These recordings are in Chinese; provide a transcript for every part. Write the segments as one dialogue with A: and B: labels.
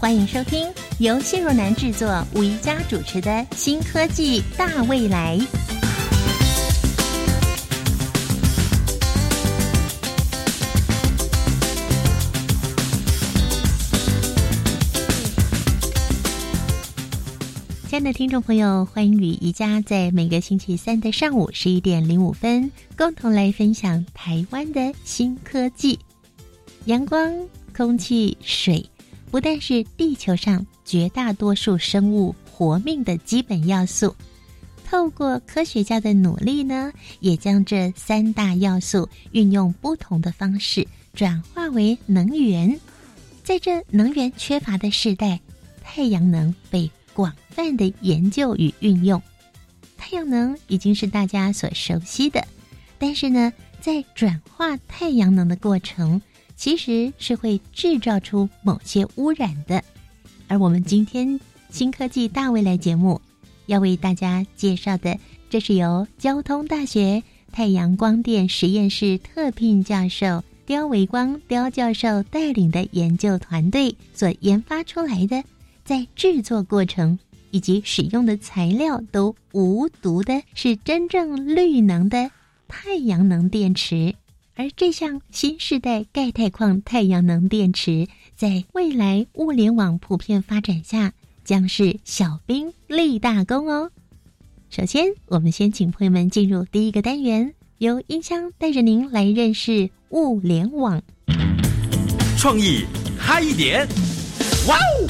A: 欢迎收听由谢若楠制作、吴一佳主持的《新科技大未来》。亲爱的听众朋友，欢迎与宜家在每个星期三的上午十一点零五分，共同来分享台湾的新科技。阳光、空气、水，不但是地球上绝大多数生物活命的基本要素，透过科学家的努力呢，也将这三大要素运用不同的方式转化为能源。在这能源缺乏的时代，太阳能被广泛的研究与运用，太阳能已经是大家所熟悉的，但是呢，在转化太阳能的过程，其实是会制造出某些污染的。而我们今天新科技大未来节目要为大家介绍的，这是由交通大学太阳光电实验室特聘教授刁维光刁教授带领的研究团队所研发出来的。在制作过程以及使用的材料都无毒的，是真正绿能的太阳能电池。而这项新时代钙钛矿太阳能电池，在未来物联网普遍发展下，将是小兵立大功哦。首先，我们先请朋友们进入第一个单元，由音箱带着您来认识物联网。
B: 创意嗨一点，哇哦！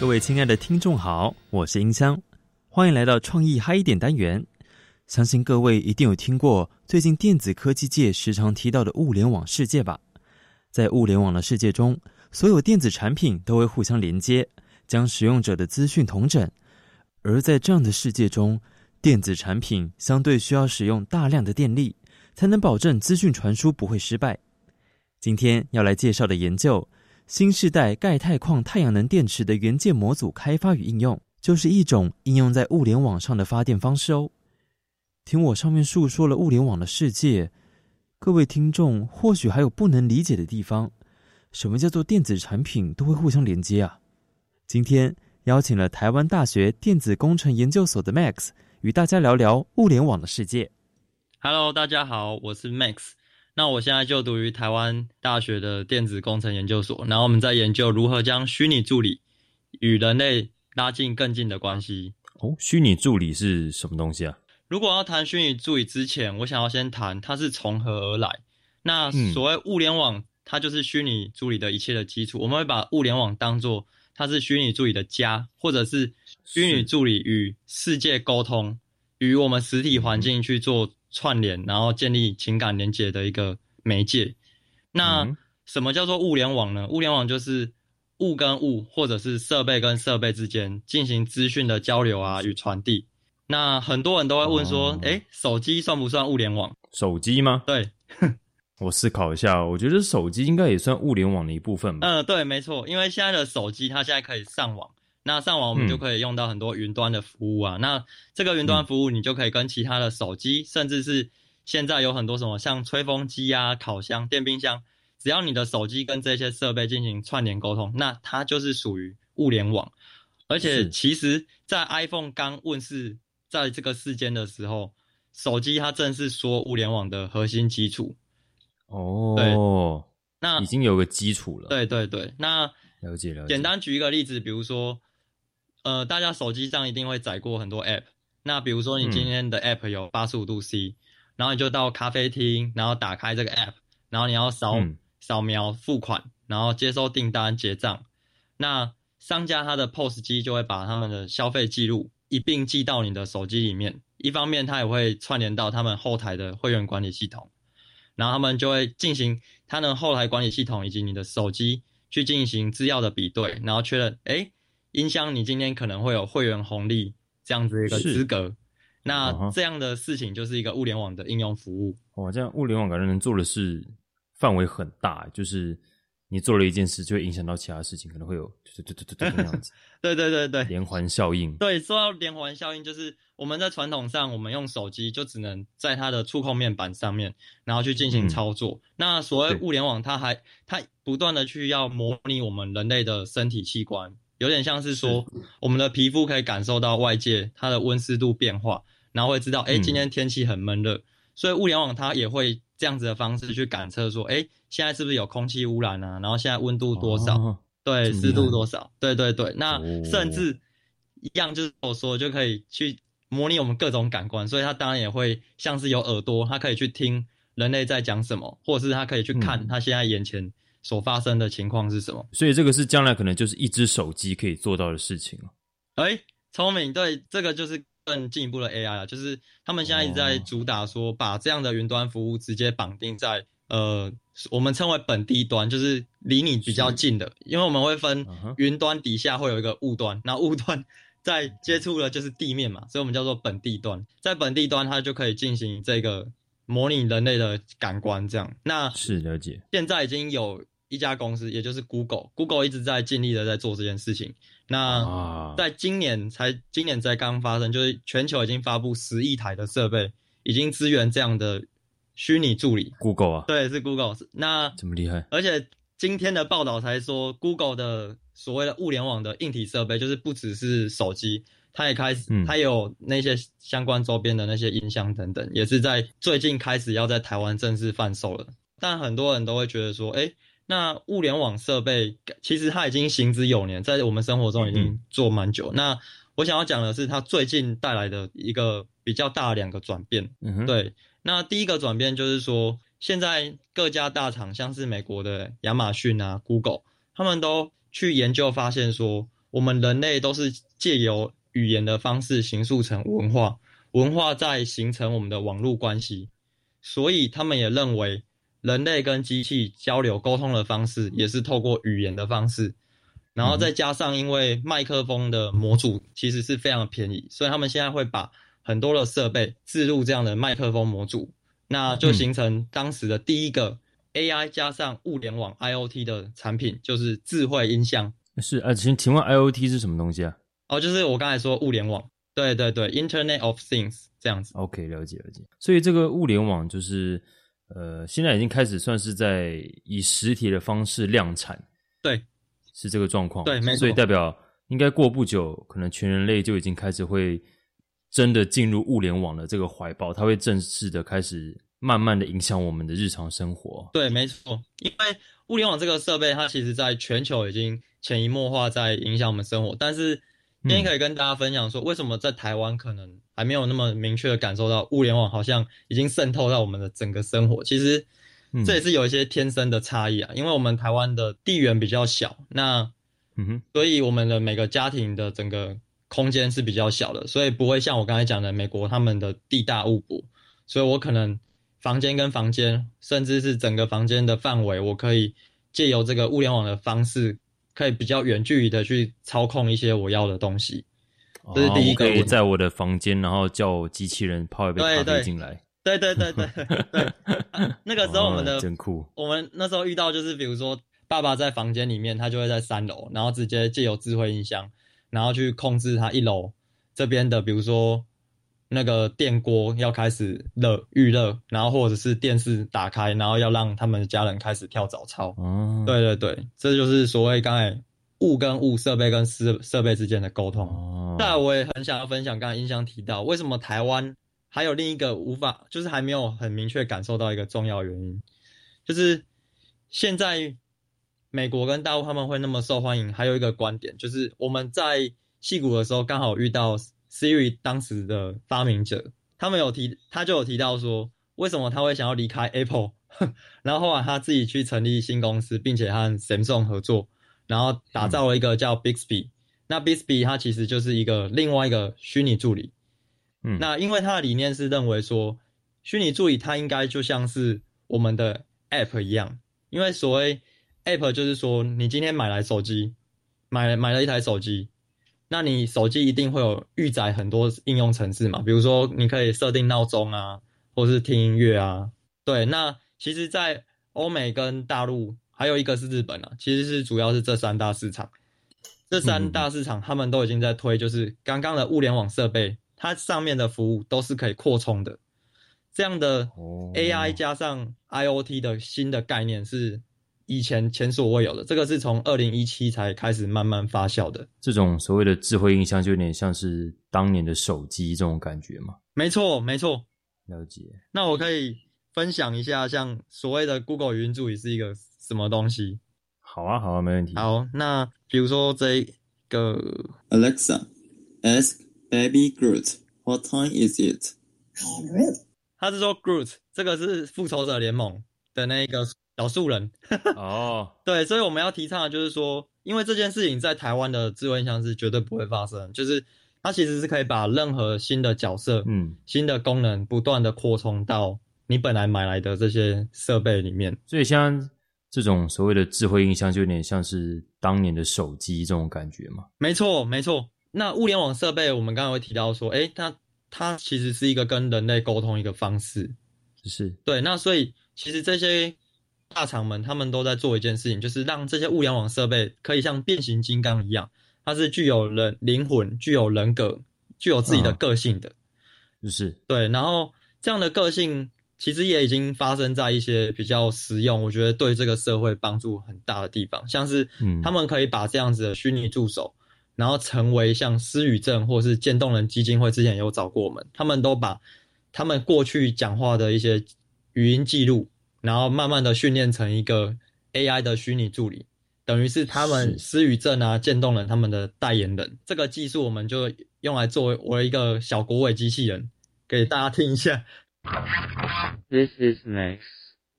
B: 各位亲爱的听众好，我是音箱，欢迎来到创意嗨一点单元。相信各位一定有听过最近电子科技界时常提到的物联网世界吧？在物联网的世界中，所有电子产品都会互相连接，将使用者的资讯同整。而在这样的世界中，电子产品相对需要使用大量的电力，才能保证资讯传输不会失败。今天要来介绍的研究。新时代钙钛矿太阳能电池的元件模组开发与应用，就是一种应用在物联网上的发电方式哦。听我上面述说了物联网的世界，各位听众或许还有不能理解的地方。什么叫做电子产品都会互相连接啊？今天邀请了台湾大学电子工程研究所的 Max 与大家聊聊物联网的世界。
C: Hello，大家好，我是 Max。那我现在就读于台湾大学的电子工程研究所，然后我们在研究如何将虚拟助理与人类拉近更近的关系。
D: 哦，虚拟助理是什么东西啊？
C: 如果要谈虚拟助理之前，我想要先谈它是从何而来。那所谓物联网，它就是虚拟助理的一切的基础。我们会把物联网当做它是虚拟助理的家，或者是虚拟助理与世界沟通，与我们实体环境去做。串联，然后建立情感连接的一个媒介。那什么叫做物联网呢？物联网就是物跟物，或者是设备跟设备之间进行资讯的交流啊与传递。那很多人都会问说，哎，手机算不算物联网？
D: 手机吗？
C: 对，
D: 我思考一下，我觉得手机应该也算物联网的一部分吧。
C: 嗯，对，没错，因为现在的手机它现在可以上网。那上网我们就可以用到很多云端的服务啊。那这个云端服务你就可以跟其他的手机，甚至是现在有很多什么像吹风机啊、烤箱、电冰箱，只要你的手机跟这些设备进行串联沟通，那它就是属于物联网。而且其实，在 iPhone 刚问世在这个世间的时候，手机它正是说物联网的核心基础。
D: 哦，对，
C: 那
D: 已经有个基础了。
C: 对对对，那
D: 了解了解。
C: 简单举一个例子，比如说。呃，大家手机上一定会载过很多 App。那比如说，你今天的 App 有八十五度 C，然后你就到咖啡厅，然后打开这个 App，然后你要扫扫描付款，然后接收订单结账。那商家他的 POS 机就会把他们的消费记录一并寄到你的手机里面。一方面，它也会串联到他们后台的会员管理系统，然后他们就会进行他的后台管理系统以及你的手机。去进行资料的比对，然后确认，哎，音箱你今天可能会有会员红利这样子一个资格。那这样的事情就是一个物联网的应用服务。
D: 哇，这样物联网感觉能做的事范围很大，就是你做了一件事，就会影响到其他事情，可能会有对对对对对那样子。
C: 对对对对，
D: 连环效应。
C: 对，说到连环效应，就是我们在传统上，我们用手机就只能在它的触控面板上面，然后去进行操作。那所谓物联网，它还它不断的去要模拟我们人类的身体器官，有点像是说我们的皮肤可以感受到外界它的温湿度变化。然后会知道，哎，今天天气很闷热，所以物联网它也会这样子的方式去感测，说，哎，现在是不是有空气污染啊？然后现在温度多少？对，湿度多少？对对对，那甚至一样就是我说，就可以去模拟我们各种感官，所以它当然也会像是有耳朵，它可以去听人类在讲什么，或者是它可以去看它现在眼前所发生的情况是什么。
D: 所以这个是将来可能就是一只手机可以做到的事情
C: 哎，聪明，对，这个就是。更进一步的 AI 啊，就是他们现在一直在主打说，把这样的云端服务直接绑定在呃，我们称为本地端，就是离你比较近的，因为我们会分云端底下会有一个雾端，那雾端在接触的就是地面嘛，所以我们叫做本地端，在本地端它就可以进行这个模拟人类的感官，这样。那
D: 是了解，
C: 现在已经有一家公司，也就是 Google，Google 一直在尽力的在做这件事情。那在今年才今年才刚发生，就是全球已经发布十亿台的设备，已经支援这样的虚拟助理。
D: Google 啊，
C: 对，是 Google。那
D: 这么厉害？
C: 而且今天的报道才说，Google 的所谓的物联网的硬体设备，就是不只是手机，它也开始，它有那些相关周边的那些音箱等等，也是在最近开始要在台湾正式贩售了。但很多人都会觉得说，哎。那物联网设备其实它已经行之有年，在我们生活中已经做蛮久。那我想要讲的是，它最近带来的一个比较大两个转变。对，那第一个转变就是说，现在各家大厂，像是美国的亚马逊啊、Google，他们都去研究发现说，我们人类都是借由语言的方式形塑成文化，文化在形成我们的网络关系，所以他们也认为。人类跟机器交流沟通的方式也是透过语言的方式，然后再加上因为麦克风的模组其实是非常便宜，所以他们现在会把很多的设备置入这样的麦克风模组，那就形成当时的第一个 AI 加上物联网 IOT 的产品，就是智慧音箱。
D: 是啊，请请问 IOT 是什么东西啊？
C: 哦，就是我刚才说物联网，对对对，Internet of Things 这样子。
D: OK，了解了解。所以这个物联网就是。呃，现在已经开始算是在以实体的方式量产，
C: 对，
D: 是这个状况，
C: 对，没错。
D: 所以代表应该过不久，可能全人类就已经开始会真的进入物联网的这个怀抱，它会正式的开始慢慢的影响我们的日常生活。
C: 对，没错，因为物联网这个设备，它其实在全球已经潜移默化在影响我们生活，但是。今天可以跟大家分享说，为什么在台湾可能还没有那么明确的感受到物联网好像已经渗透到我们的整个生活。其实这也是有一些天生的差异啊，因为我们台湾的地缘比较小，那嗯哼，所以我们的每个家庭的整个空间是比较小的，所以不会像我刚才讲的美国他们的地大物博，所以我可能房间跟房间，甚至是整个房间的范围，我可以借由这个物联网的方式。可以比较远距离的去操控一些我要的东西，这是第一个。
D: 可以在我的房间，然后叫机器人泡一杯咖啡进来。
C: 对对对对对。那个时候我们的
D: 真酷。
C: 我们那时候遇到就是，比如说爸爸在房间里面，他就会在三楼，然后直接借由智慧音箱，然后去控制他一楼这边的，比如说。那个电锅要开始热预热，然后或者是电视打开，然后要让他们的家人开始跳早操。哦，对对对，这就是所谓刚才物跟物设备跟设设备之间的沟通。哦，再我也很想要分享，刚才音箱提到，为什么台湾还有另一个无法，就是还没有很明确感受到一个重要原因，就是现在美国跟大陆他们会那么受欢迎，还有一个观点就是我们在戏谷的时候刚好遇到。Siri 当时的发明者，他们有提，他就有提到说，为什么他会想要离开 Apple，然后后来他自己去成立新公司，并且和 Samsung 合作，然后打造了一个叫 Bixby。那 Bixby 它其实就是一个另外一个虚拟助理。嗯，那因为他的理念是认为说，虚拟助理它应该就像是我们的 App 一样，因为所谓 App 就是说，你今天买来手机，买买了一台手机，那你手机一定会有预载很多应用程式嘛？比如说，你可以设定闹钟啊，或是听音乐啊。对，那其实，在欧美跟大陆，还有一个是日本啊，其实是主要是这三大市场。这三大市场他们都已经在推，就是刚刚的物联网设备，它上面的服务都是可以扩充的。这样的 AI 加上 IOT 的新的概念是以前前所未有的，这个是从二零一七才开始慢慢发酵的。
D: 这种所谓的智慧音箱，就有点像是当年的手机这种感觉嘛？
C: 没错，没错。
D: 了解。
C: 那我可以分享一下，像所谓的 Google 语音助理是一个什么东西？
D: 好啊，好啊，没问题。
C: 好，那比如说这个
E: Alexa，ask baby Groot what time is it？
C: 他是说 Groot，这个是复仇者联盟的那个小树人。
D: 哦，
C: 对，所以我们要提倡的就是说，因为这件事情在台湾的智慧音箱是绝对不会发生，就是它其实是可以把任何新的角色、嗯，新的功能不断的扩充到你本来买来的这些设备里面。
D: 所以像这种所谓的智慧音箱，就有点像是当年的手机这种感觉嘛？
C: 没错，没错。那物联网设备，我们刚刚会提到说，诶，它。它其实是一个跟人类沟通一个方式，
D: 是
C: 对。那所以其实这些大厂们他们都在做一件事情，就是让这些物联网设备可以像变形金刚一样，它是具有人灵魂、具有人格、具有自己的个性的，
D: 就是
C: 对。然后这样的个性其实也已经发生在一些比较实用，我觉得对这个社会帮助很大的地方，像是他们可以把这样子的虚拟助手。然后成为像思语症或是渐冻人基金会之前有找过我们，他们都把他们过去讲话的一些语音记录，然后慢慢的训练成一个 AI 的虚拟助理，等于是他们思语症啊渐冻人他们的代言人。这个技术我们就用来作为我一个小国尾机器人，给大家听一下。
F: This is Max.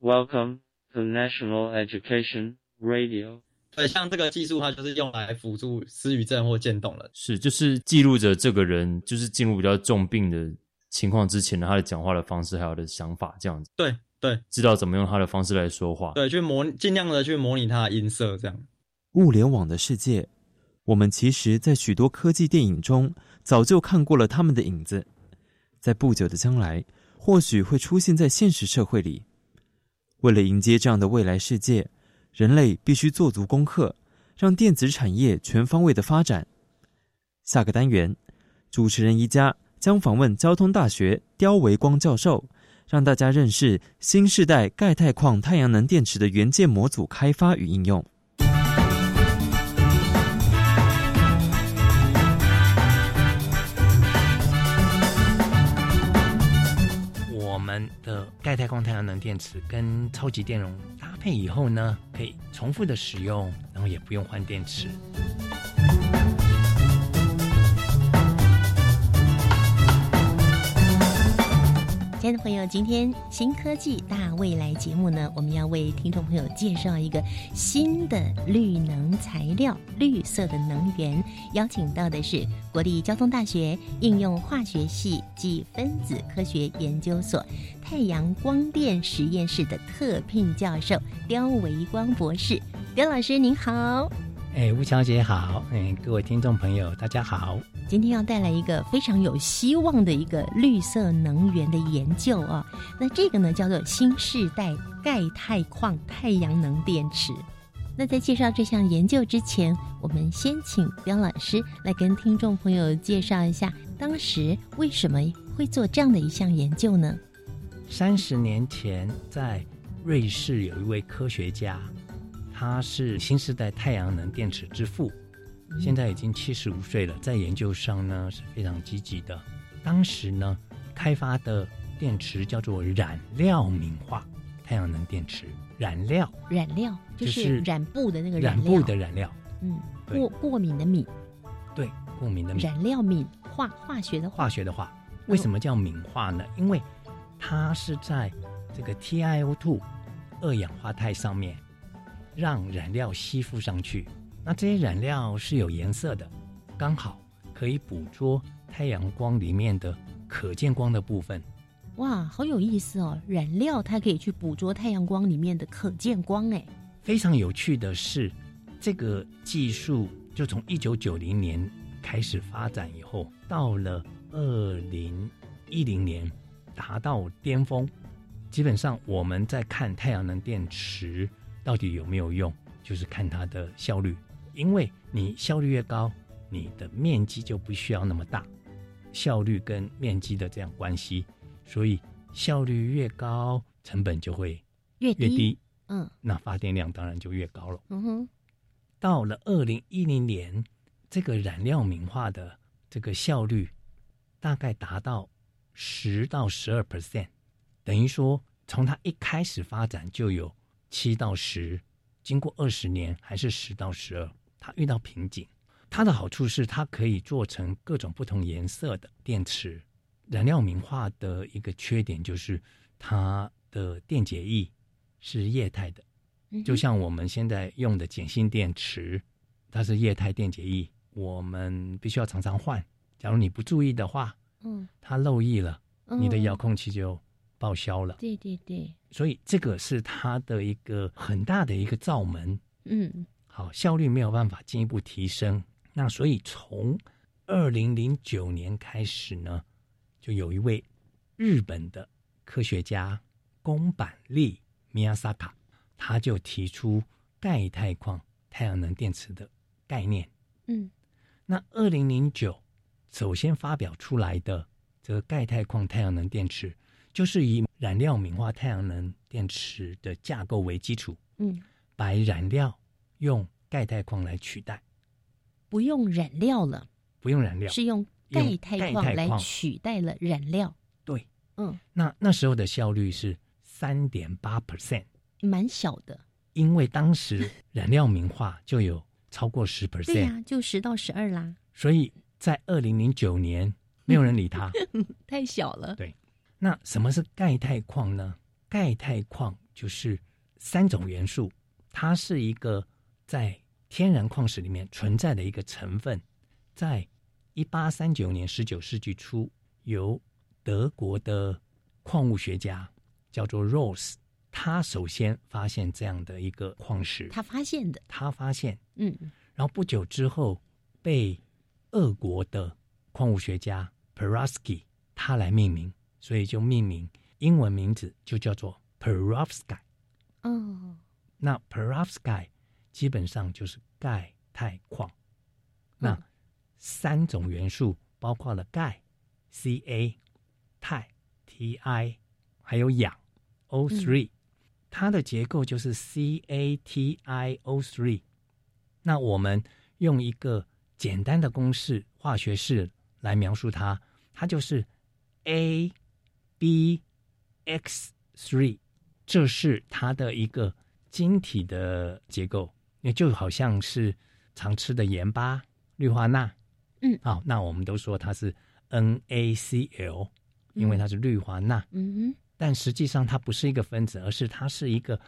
F: Welcome to National Education Radio.
C: 对，像这个技术，它就是用来辅助失语症或渐冻人。
D: 是，就是记录着这个人就是进入比较重病的情况之前的他的讲话的方式，还有的想法这样子。
C: 对对，
D: 知道怎么用他的方式来说话。
C: 对，去模尽量的去模拟他的音色，这样。
B: 物联网的世界，我们其实在许多科技电影中早就看过了他们的影子，在不久的将来，或许会出现在现实社会里。为了迎接这样的未来世界。人类必须做足功课，让电子产业全方位的发展。下个单元，主持人宜家将访问交通大学刁维光教授，让大家认识新时代钙钛矿太阳能电池的元件模组开发与应用。
G: 我们的钙钛矿太阳能电池跟超级电容搭配以后呢，可以重复的使用，然后也不用换电池。
A: 朋友，今天新科技大未来节目呢，我们要为听众朋友介绍一个新的绿能材料——绿色的能源。邀请到的是国立交通大学应用化学系及分子科学研究所太阳光电实验室的特聘教授刁维光博士。刁老师您好。
G: 哎，吴小姐好，哎，各位听众朋友大家好。
A: 今天要带来一个非常有希望的一个绿色能源的研究啊，那这个呢叫做新世代钙钛矿太阳能电池。那在介绍这项研究之前，我们先请刁老师来跟听众朋友介绍一下，当时为什么会做这样的一项研究呢？
G: 三十年前，在瑞士有一位科学家。他是新时代太阳能电池之父，现在已经七十五岁了，在研究上呢是非常积极的。当时呢开发的电池叫做染料敏化太阳能电池，染料。
A: 染料就是染布的那个
G: 染布的染料，
A: 嗯，过过敏的敏，
G: 对，过敏的敏，
A: 染料敏化化学的
G: 化。学的化，为什么叫敏化呢？因为它是在这个 TiO2 二氧化钛上面。让染料吸附上去，那这些染料是有颜色的，刚好可以捕捉太阳光里面的可见光的部分。
A: 哇，好有意思哦！染料它可以去捕捉太阳光里面的可见光，哎，
G: 非常有趣的是，这个技术就从一九九零年开始发展以后，到了二零一零年达到巅峰。基本上我们在看太阳能电池到底有没有用，就是看它的效率。因为你效率越高，你的面积就不需要那么大。效率跟面积的这样关系，所以效率越高，成本就会
A: 越
G: 越低。
A: 嗯，
G: 那发电量当然就越高了。
A: 嗯哼，
G: 到了二零一零年，这个燃料敏化的这个效率大概达到十到十二 percent，等于说从它一开始发展就有七到十，经过二十年还是十到十二，它遇到瓶颈。它的好处是它可以做成各种不同颜色的电池。燃料敏化的一个缺点就是它的电解液是液态的。就像我们现在用的碱性电池，它是液态电解液，我们必须要常常换。假如你不注意的话，
A: 嗯，
G: 它漏液了，
A: 嗯
G: 你的遥控器就报销了。
A: 对对对，
G: 所以这个是它的一个很大的一个罩门。
A: 嗯
G: 好，效率没有办法进一步提升。那所以从二零零九年开始呢，就有一位日本的科学家宫坂利米亚萨卡，他就提出钙钛矿太阳能电池的概念。
A: 嗯
G: 那二零零九首先发表出来的这个钙钛矿太阳能电池，就是以燃料敏化太阳能电池的架构为基础，
A: 嗯，
G: 把燃料用钙钛矿来取代，
A: 不用染料了，
G: 不用燃料。
A: 是用
G: 用
A: 钙钛矿来取代了燃料。
G: 对，
A: 嗯，
G: 那那时候的效率是三点八 percent，
A: 蛮小的。
G: 因为当时燃料明化就有超过十
A: 对
G: percent，、
A: 呀、就十到十二啦，
G: 所以在二零零九年没有人理他。
A: 太小了。
G: 对那什么是钙钛矿呢？钙钛矿就是三种元素，它是一个在天然矿石里面存在的一个成分，在一八三九年十九世纪初，由德国的矿物学家叫做 Rose，他首先发现这样的一个矿石，
A: 他发现的，
G: 他发现
A: 嗯。
G: 然后不久之后被俄国的矿物学家 Perovsky 他来命名，所以就命名英文名字就叫做 Perovsky。
A: 哦，
G: 那 Perovsky 基本上就是钙钛矿。那
A: 嗯
G: 三种元素包括了钙 Ca、钛 Ti，还有氧 O3，、它的结构就是 CaTiO3。那我们用一个简单的公式化学式来描述它，它就是 A B X three，这是它的一个晶体的结构，也就好像是常吃的盐巴、氯化钠。
A: 嗯
G: 好，那我们都说它是 NaCl，因为它是氯化钠。
A: 嗯
G: 但实际上它不是一个分子，而是它是一个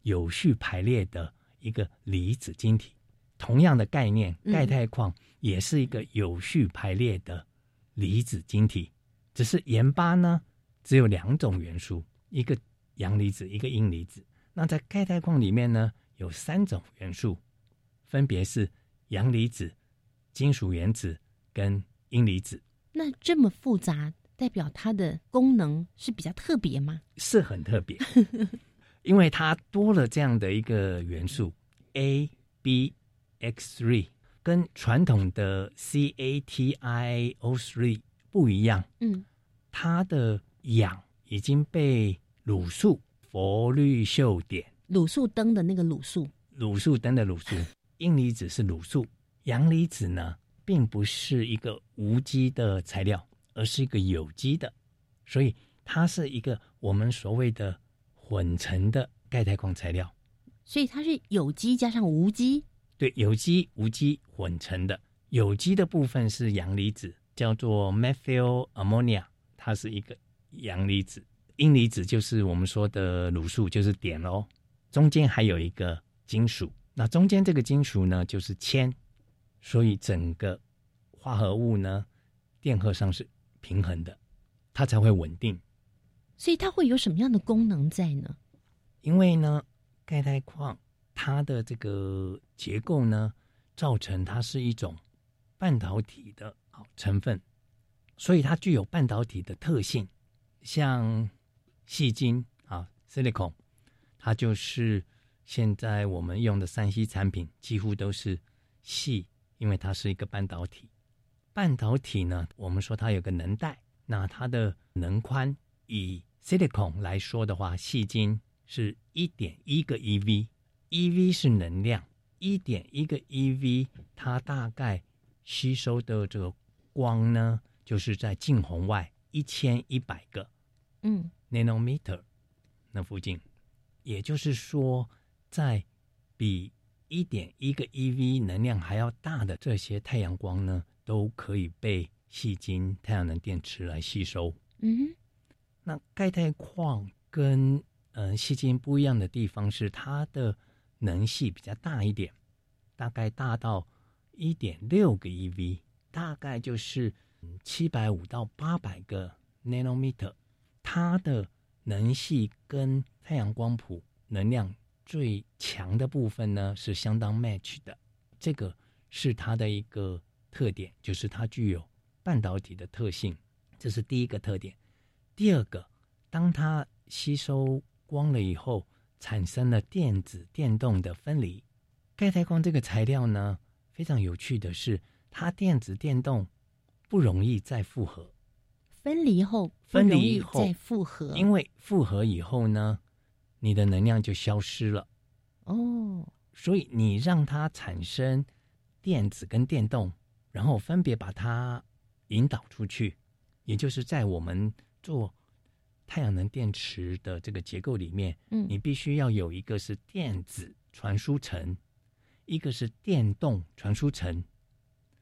G: 有序排列的一个离子晶体。同样的概念，
A: 嗯
G: 钙钛矿也是一个有序排列的离子晶体，只是盐巴呢只有两种元素，一个阳离子，一个阴离子。那在钙钛矿里面呢，有三种元素，分别是阳离子、金属原子跟阴离子。
A: 那这么复杂，代表它的功能是比较特别吗？
G: 是很特别，因为它多了这样的一个元素 A、B、X three，跟传统的 C、A、T、I、O three 不一样。
A: 嗯
G: 它的氧已经被卤素氟氯溴碘，
A: 卤素灯的那个卤素，
G: 卤素灯的卤素，阴离子是卤素，阳离子呢，并不是一个无机的材料，而是一个有机的，所以它是一个我们所谓的混成的钙钛矿材料。
A: 所以它是有机加上无机。
G: 对，有机无机混成的，有机的部分是阳离子，叫做 methyl ammonia，它是一个阳离子。阴离子就是我们说的卤素，就是碘喽。中间还有一个金属，那中间这个金属呢就是铅，所以整个化合物呢电荷上是平衡的，它才会稳定。
A: 所以它会有什么样的功能在呢？
G: 因为呢，钙钛矿它的这个结构呢，造成它是一种半导体的好成分，所以它具有半导体的特性。像细晶啊，silicon，它就是现在我们用的三 C 产品几乎都是细，因为它是一个半导体。半导体呢，我们说它有个能带，那它的能宽以 silicon 来说的话，细晶是一点一个 eV，eV 是能量，一点一个 eV，它大概吸收的这个光呢，就是在近红外。一千一百个，
A: 嗯
G: ，nanometer 那附近，也就是说，在比一点一个 eV 能量还要大的这些太阳光呢，都可以被细晶太阳能电池来吸收。
A: 嗯，
G: 那钙钛矿跟嗯细晶不一样的地方是，它的能系比较大一点，大概大到一点六个 eV，大概就是。七百五到八百个 nanometer，它的能系跟太阳光谱能量最强的部分呢是相当 match 的，这个是它的一个特点，就是它具有半导体的特性，这是第一个特点。第二个，当它吸收光了以后，产生了电子电动的分离。钙钛矿这个材料呢，非常有趣的是，它电子电动。不容易再复合，
A: 分离后
G: 分离以后
A: 再复合，
G: 因为复合以后呢，你的能量就消失了。
A: 哦，
G: 所以你让它产生电子跟电动，然后分别把它引导出去，也就是在我们做太阳能电池的这个结构里面，
A: 嗯，
G: 你必须要有一个是电子传输层，一个是电动传输层。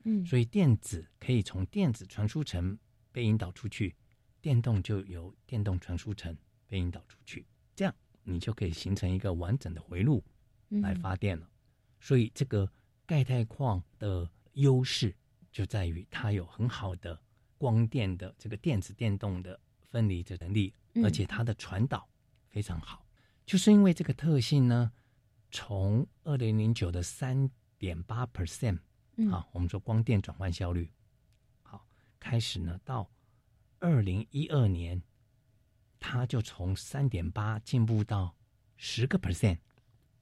A: 嗯，
G: 所以电子可以从电子传输层被引导出去，电动就由电动传输层被引导出去，这样你就可以形成一个完整的回路来发电了。所以这个钙钛矿的优势就在于它有很好的光电的这个电子电动的分离的能力，而且它的传导非常好。就是因为这个特性呢，从二零零九的三点八 percent。好，我们说光电转换效率，好，开始呢，到二零一二年，它就从三点八进步到十个 percent，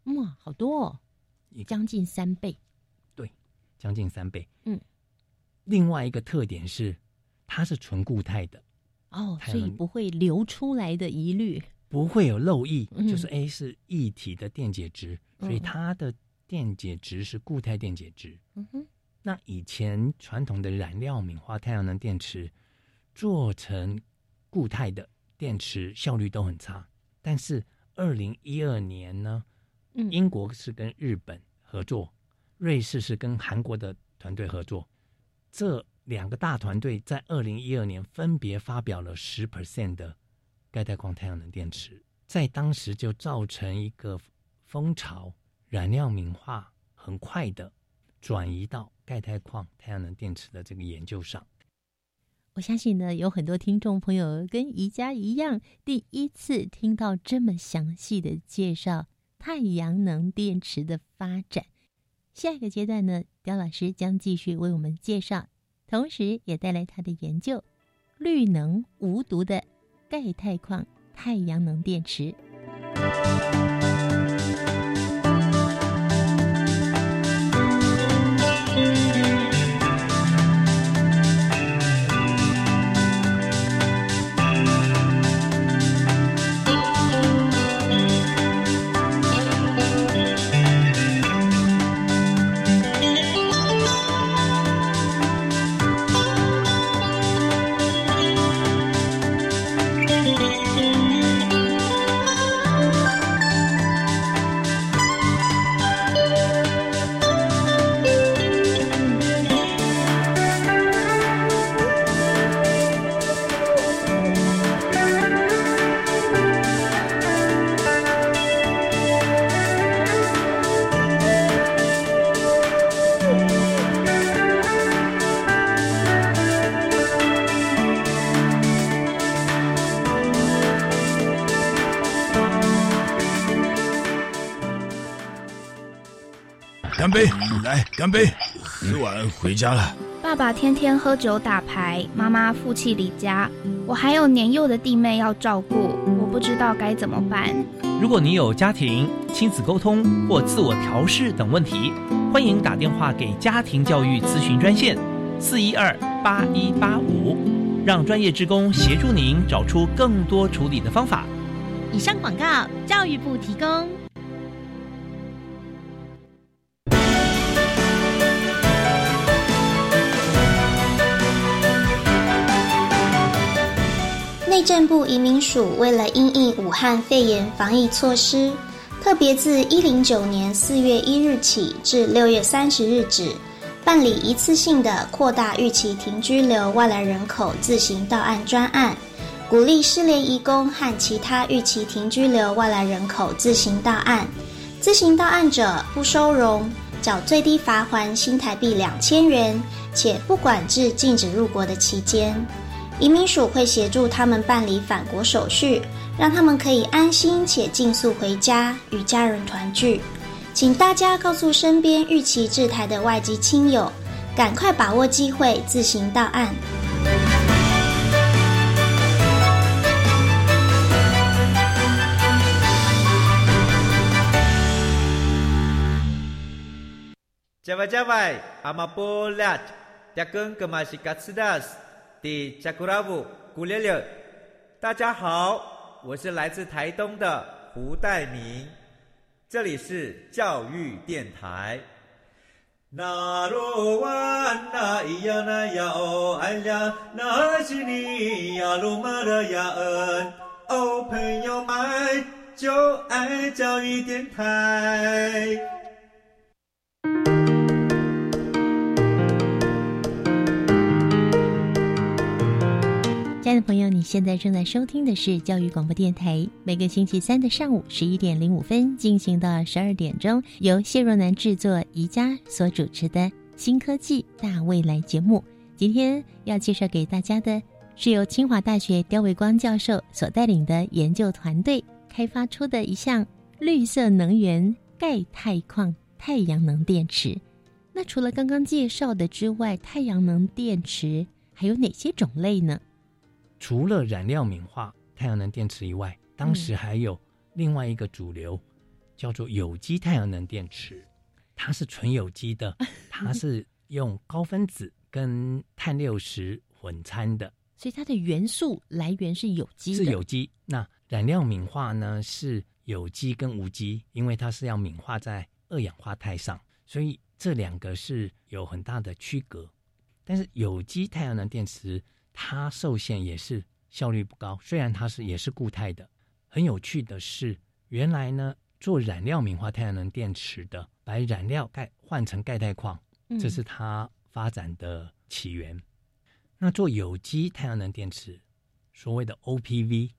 A: 哇，好多哦，将近三倍，
G: 对，将近三倍。
A: 嗯，
G: 另外一个特点是，它是纯固态的，
A: 哦，所以不会流出来的疑虑，
G: 不会有漏液，就是 A 是液体的电解质，所以它的。电解质是固态电解质。
A: 嗯哼，
G: 那以前传统的燃料敏化太阳能电池做成固态的电池效率都很差。但是二零一二年呢，英国是跟日本合作，瑞士是跟韩国的团队合作，这两个大团队在二零一二年分别发表了十 percent 的钙钛矿太阳能电池，在当时就造成一个风潮。燃料敏化很快的转移到钙钛矿太阳能电池的这个研究上。
A: 我相信呢，有很多听众朋友跟宜家一样，第一次听到这么详细的介绍太阳能电池的发展。下一个阶段呢，刁老师将继续为我们介绍，同时也带来他的研究——绿能无毒的钙钛矿太阳能电池。
H: 干杯！喝完回家了。
I: 爸爸天天喝酒打牌，妈妈负气离家，我还有年幼的弟妹要照顾，我不知道该怎么办。
J: 如果你有家庭、亲子沟通或自我调试等问题，欢迎打电话给家庭教育咨询专线四一二八一八五，让专业职工协助您找出更多处理的方法。
A: 以上广告，教育部提供。
K: 政部移民署为了因应武汉肺炎防疫措施，特别自一零九年四月一日起至六月三十日止，办理一次性的扩大预期停居留外来人口自行到案专案，鼓励失联移工和其他预期停居留外来人口自行到案。自行到案者不收容，缴最低罚还新台币两千元，且不管至禁止入国的期间。移民署会协助他们办理返国手续，让他们可以安心且尽速回家与家人团聚。请大家告诉身边预期至台的外籍亲友，赶快把握机会自行到案。
L: 加外加外，阿玛波拉，扎根格玛西卡斯达斯。的加古拉布古列列，大家好，我是来自台东的胡代明，这里是教育电台。那罗哇那咿呀那呀哦哎呀，那是你呀鲁玛的呀恩哦，朋友们就爱教育电台。
A: 亲爱的朋友，你现在正在收听的是教育广播电台，每个星期三的上午十一点零五分进行到十二点钟，由谢若楠制作、宜家所主持的新科技大未来节目。今天要介绍给大家的是由清华大学刁伟光教授所带领的研究团队开发出的一项绿色能源钙钛矿太阳能电池。那除了刚刚介绍的之外，太阳能电池还有哪些种类呢？
G: 除了燃料敏化太阳能电池以外，当时还有另外一个主流，叫做有机太阳能电池。它是纯有机的，它是用高分子跟碳六十混掺的，
A: 所以它的元素来源是有机。
G: 是有机。那燃料敏化呢？是有机跟无机，因为它是要敏化在二氧化钛上，所以这两个是有很大的区隔。但是有机太阳能电池。它受限也是效率不高，虽然它是也是固态的。很有趣的是，原来呢做染料敏化太阳能电池的，把染料钙换成钙钛矿，这是它发展的起源。那做有机太阳能电池，所谓的 OPV，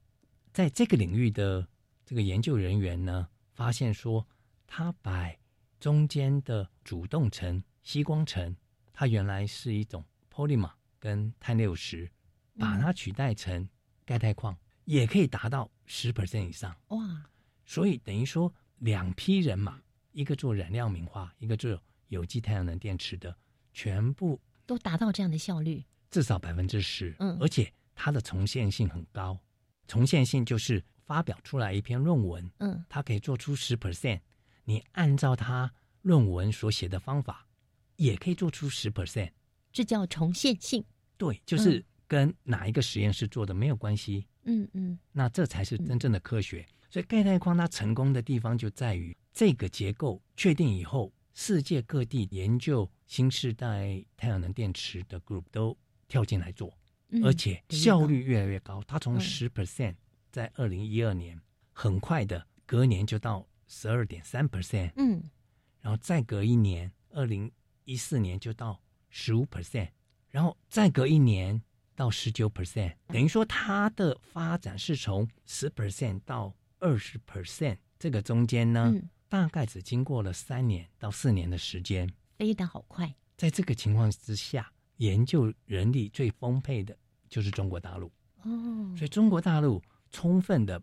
G: 在这个领域的这个研究人员呢，发现说，它把中间的主动层吸光层，它原来是一种 polymer。跟碳六十，把它取代成钙钛矿，也可以达到十 percent 以上哇！所以等于说两批人马，一个做燃料敏化，一个做有机太阳能电池的，全部
A: 都达到这样的效率，
G: 至少百分之十。嗯，而且它的重现性很高，重现性就是发表出来一篇论文，嗯，它可以做出十 percent，你按照它论文所写的方法，也可以做出十 percent。
A: 这叫重现性，
G: 对，就是跟哪一个实验室做的没有关系。嗯嗯，那这才是真正的科学。所以钙钛矿它成功的地方就在于这个结构确定以后，世界各地研究新时代太阳能电池的 group 都跳进来做，而且效率越来越高。它从十 percent 在二零一二年，很快的隔年就到十二点三 percent，嗯，然后再隔一年，二零一四年就到。十五 percent，然后再隔一年到十九 percent，等于说它的发展是从十 percent 到二十 percent，这个中间呢，大概只经过了三年到四年的时间，
A: 飞得好快。
G: 在这个情况之下，研究人力最丰沛的就是中国大陆哦，所以中国大陆充分的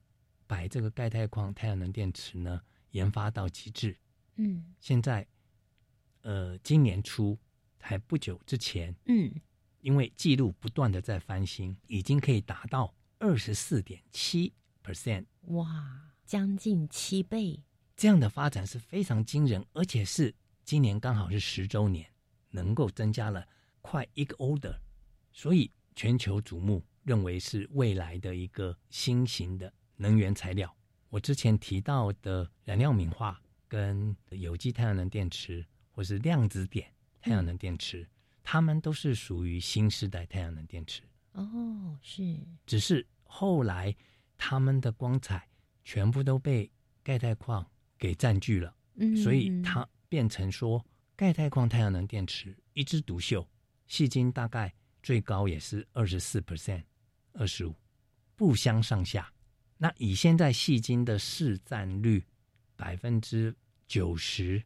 G: 把这个钙钛矿太阳能电池呢研发到极致。嗯，现在呃，今年初还不久之前，
A: 嗯，
G: 因为记录不断的在翻新，已经可以达到二十四点七 percent，
A: 哇，将近七倍，
G: 这样的发展是非常惊人，而且是今年刚好是十周年，能够增加了快一个 order，所以全球瞩目，认为是未来的一个新型的能源材料。我之前提到的燃料敏化跟有机太阳能电池，或是量子点太阳能电池，它们都是属于新时代太阳能电池。
A: 哦，是，
G: 只是后来它们的光彩全部都被钙钛矿给占据了，
A: 嗯
G: 所以它变成说钙钛矿太阳能电池一枝独秀，细晶大概最高也是二十四 percent，二十五，不相上下。那以现在细晶的市占率百分之九十，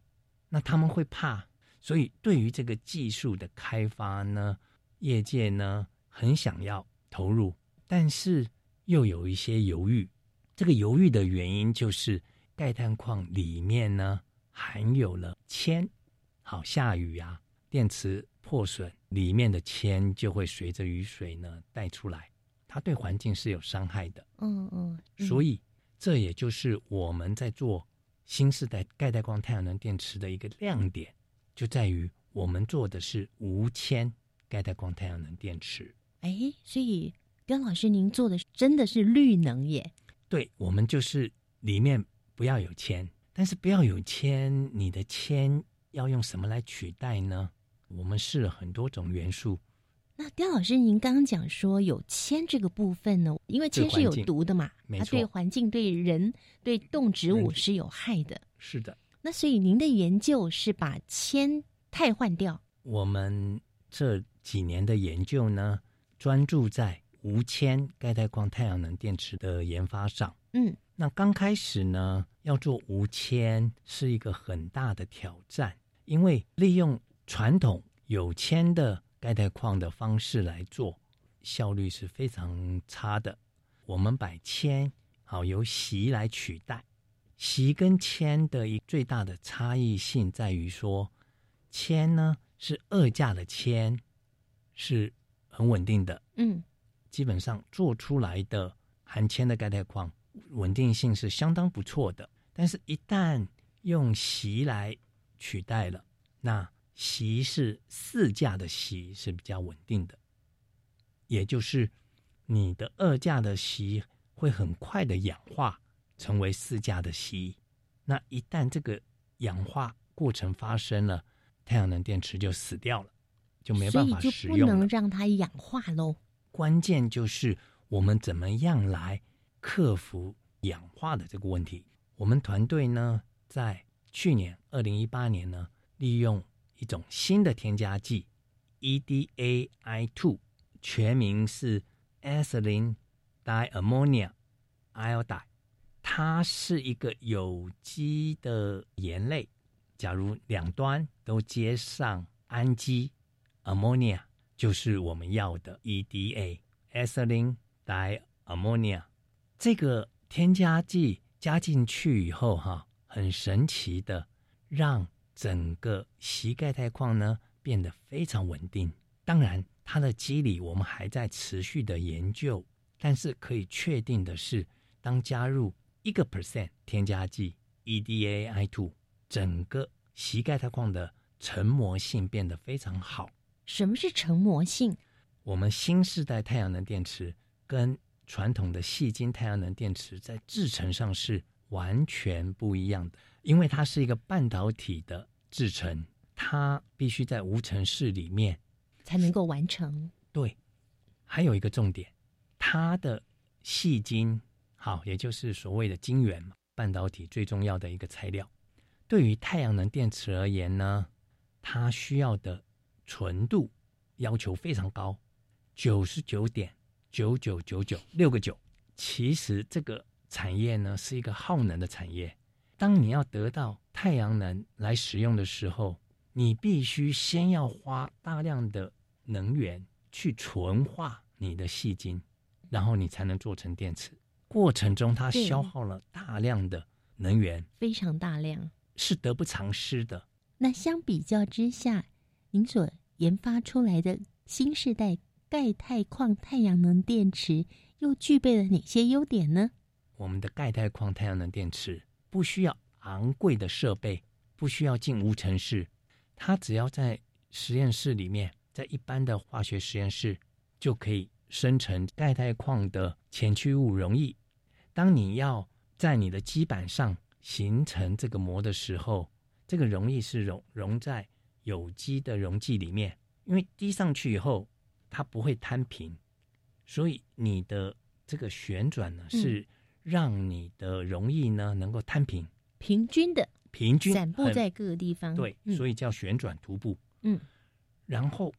G: 那他们会怕，所以对于这个技术的开发呢，业界呢很想要投入，但是又有一些犹豫。这个犹豫的原因就是钙钛矿里面呢含有了铅，好下雨啊，电池破损，里面的铅就会随着雨水呢带出来，它对环境是有伤害的。
A: 嗯嗯，
G: 所以这也就是我们在做新时代钙钛矿太阳能电池的一个亮点，就在于我们做的是无铅钙钛光太阳能电池。
A: 哎，所以跟老师您做的真的是绿能耶？
G: 对，我们就是里面不要有铅，但是不要有铅，你的铅要用什么来取代呢？我们试了很多种元素，
A: 那刁老师，您刚刚讲说有铅这个部分呢，因为铅是有毒的嘛，它对环境、对人、对动植物是有害的。
G: 是的，
A: 那所以您的研究是把铅汰换掉，
G: 我们这几年的研究呢，专注在无铅钙钛矿太阳能电池的研发上。
A: 嗯，
G: 那刚开始呢，要做无铅是一个很大的挑战，因为利用传统有铅的钙钛矿的方式来做，效率是非常差的。我们把铅好由锡来取代，锡跟铅的一最大的差异性在于说，铅呢是二价的铅，是很稳定的，
A: 嗯，
G: 基本上做出来的含铅的钙钛矿稳定性是相当不错的。但是，一旦用席来取代了，那席是四价的席是比较稳定的，也就是你的二价的席会很快的氧化成为四价的硒。那一旦这个氧化过程发生了，太阳能电池就死掉了，就没办法
A: 所以就不
G: 使用了
A: 能。让它氧化喽。
G: 关键就是我们怎么样来克服氧化的这个问题。我们团队呢，在去年二零一八年呢，利用一种新的添加剂 E EDAI two，全名是 ethylene diammonia iodide，它是一个有机的盐类。假如两端都接上氨基 ammonia，就是我们要的 EDA ethylene diammonia。这个添加剂加进去以后，哈，很神奇的让整个锡钙钛矿呢变得非常稳定。当然，它的机理我们还在持续的研究，但是可以确定的是，当加入一个 percent 添加剂 E EDAI two，整个膝盖钛矿的成膜性变得非常好。
A: 什么是成膜性？
G: 我们新世代太阳能电池跟传统的细晶太阳能电池在制成上是完全不一样的，因为它是一个半导体的制成，它必须在无尘室里面
A: 才能够完成。
G: 对，还有一个重点，它的细晶好，也就是所谓的晶圆嘛，半导体最重要的一个材料。对于太阳能电池而言呢，它需要的纯度要求非常高，九十九点九九九九六个九。其实这个产业呢是一个耗能的产业。当你要得到太阳能来使用的时候，你必须先要花大量的能源去纯化你的细晶，然后你才能做成电池。过程中它消耗了大量的能源，
A: 非常大量。
G: 是得不偿失的。
A: 那相比较之下，您所研发出来的新时代钙钛矿太阳能电池又具备了哪些优点呢？
G: 我们的钙钛矿太阳能电池不需要昂贵的设备，不需要进无尘室，它只要在实验室里面，在一般的化学实验室就可以生成钙钛矿的前驱物容易。当你要在你的基板上形成这个膜的时候，这个溶液是溶溶在有机的溶剂里面，因为滴上去以后它不会摊平，所以你的这个旋转呢是让你的溶液呢能够摊平，
A: 平均的
G: 平均
A: 散布在各个地方。
G: 对，
A: 嗯
G: 所以叫旋转涂布。
A: 嗯，
G: 然后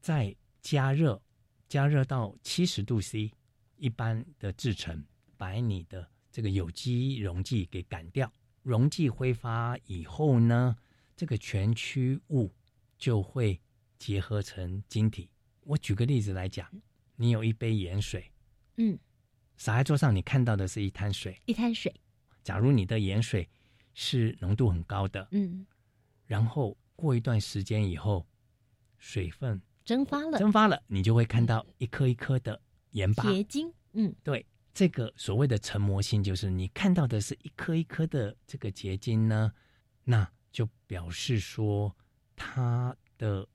G: 再加热，加热到七十度 C，一般的制成，把你的这个有机溶剂给赶掉。溶剂挥发以后呢，这个全驱物就会结合成晶体。我举个例子来讲，你有一杯盐水，
A: 嗯，
G: 洒在桌上，你看到的是一滩水。
A: 一滩水，
G: 假如你的盐水是浓度很高的，
A: 嗯，
G: 然后过一段时间以后，水分
A: 蒸发了，
G: 蒸发了，你就会看到一颗一颗的盐巴。
A: 结晶，嗯，
G: 对，这个所谓的成膜性，就是你看到的是一颗一颗的这个结晶呢，那就表示说它的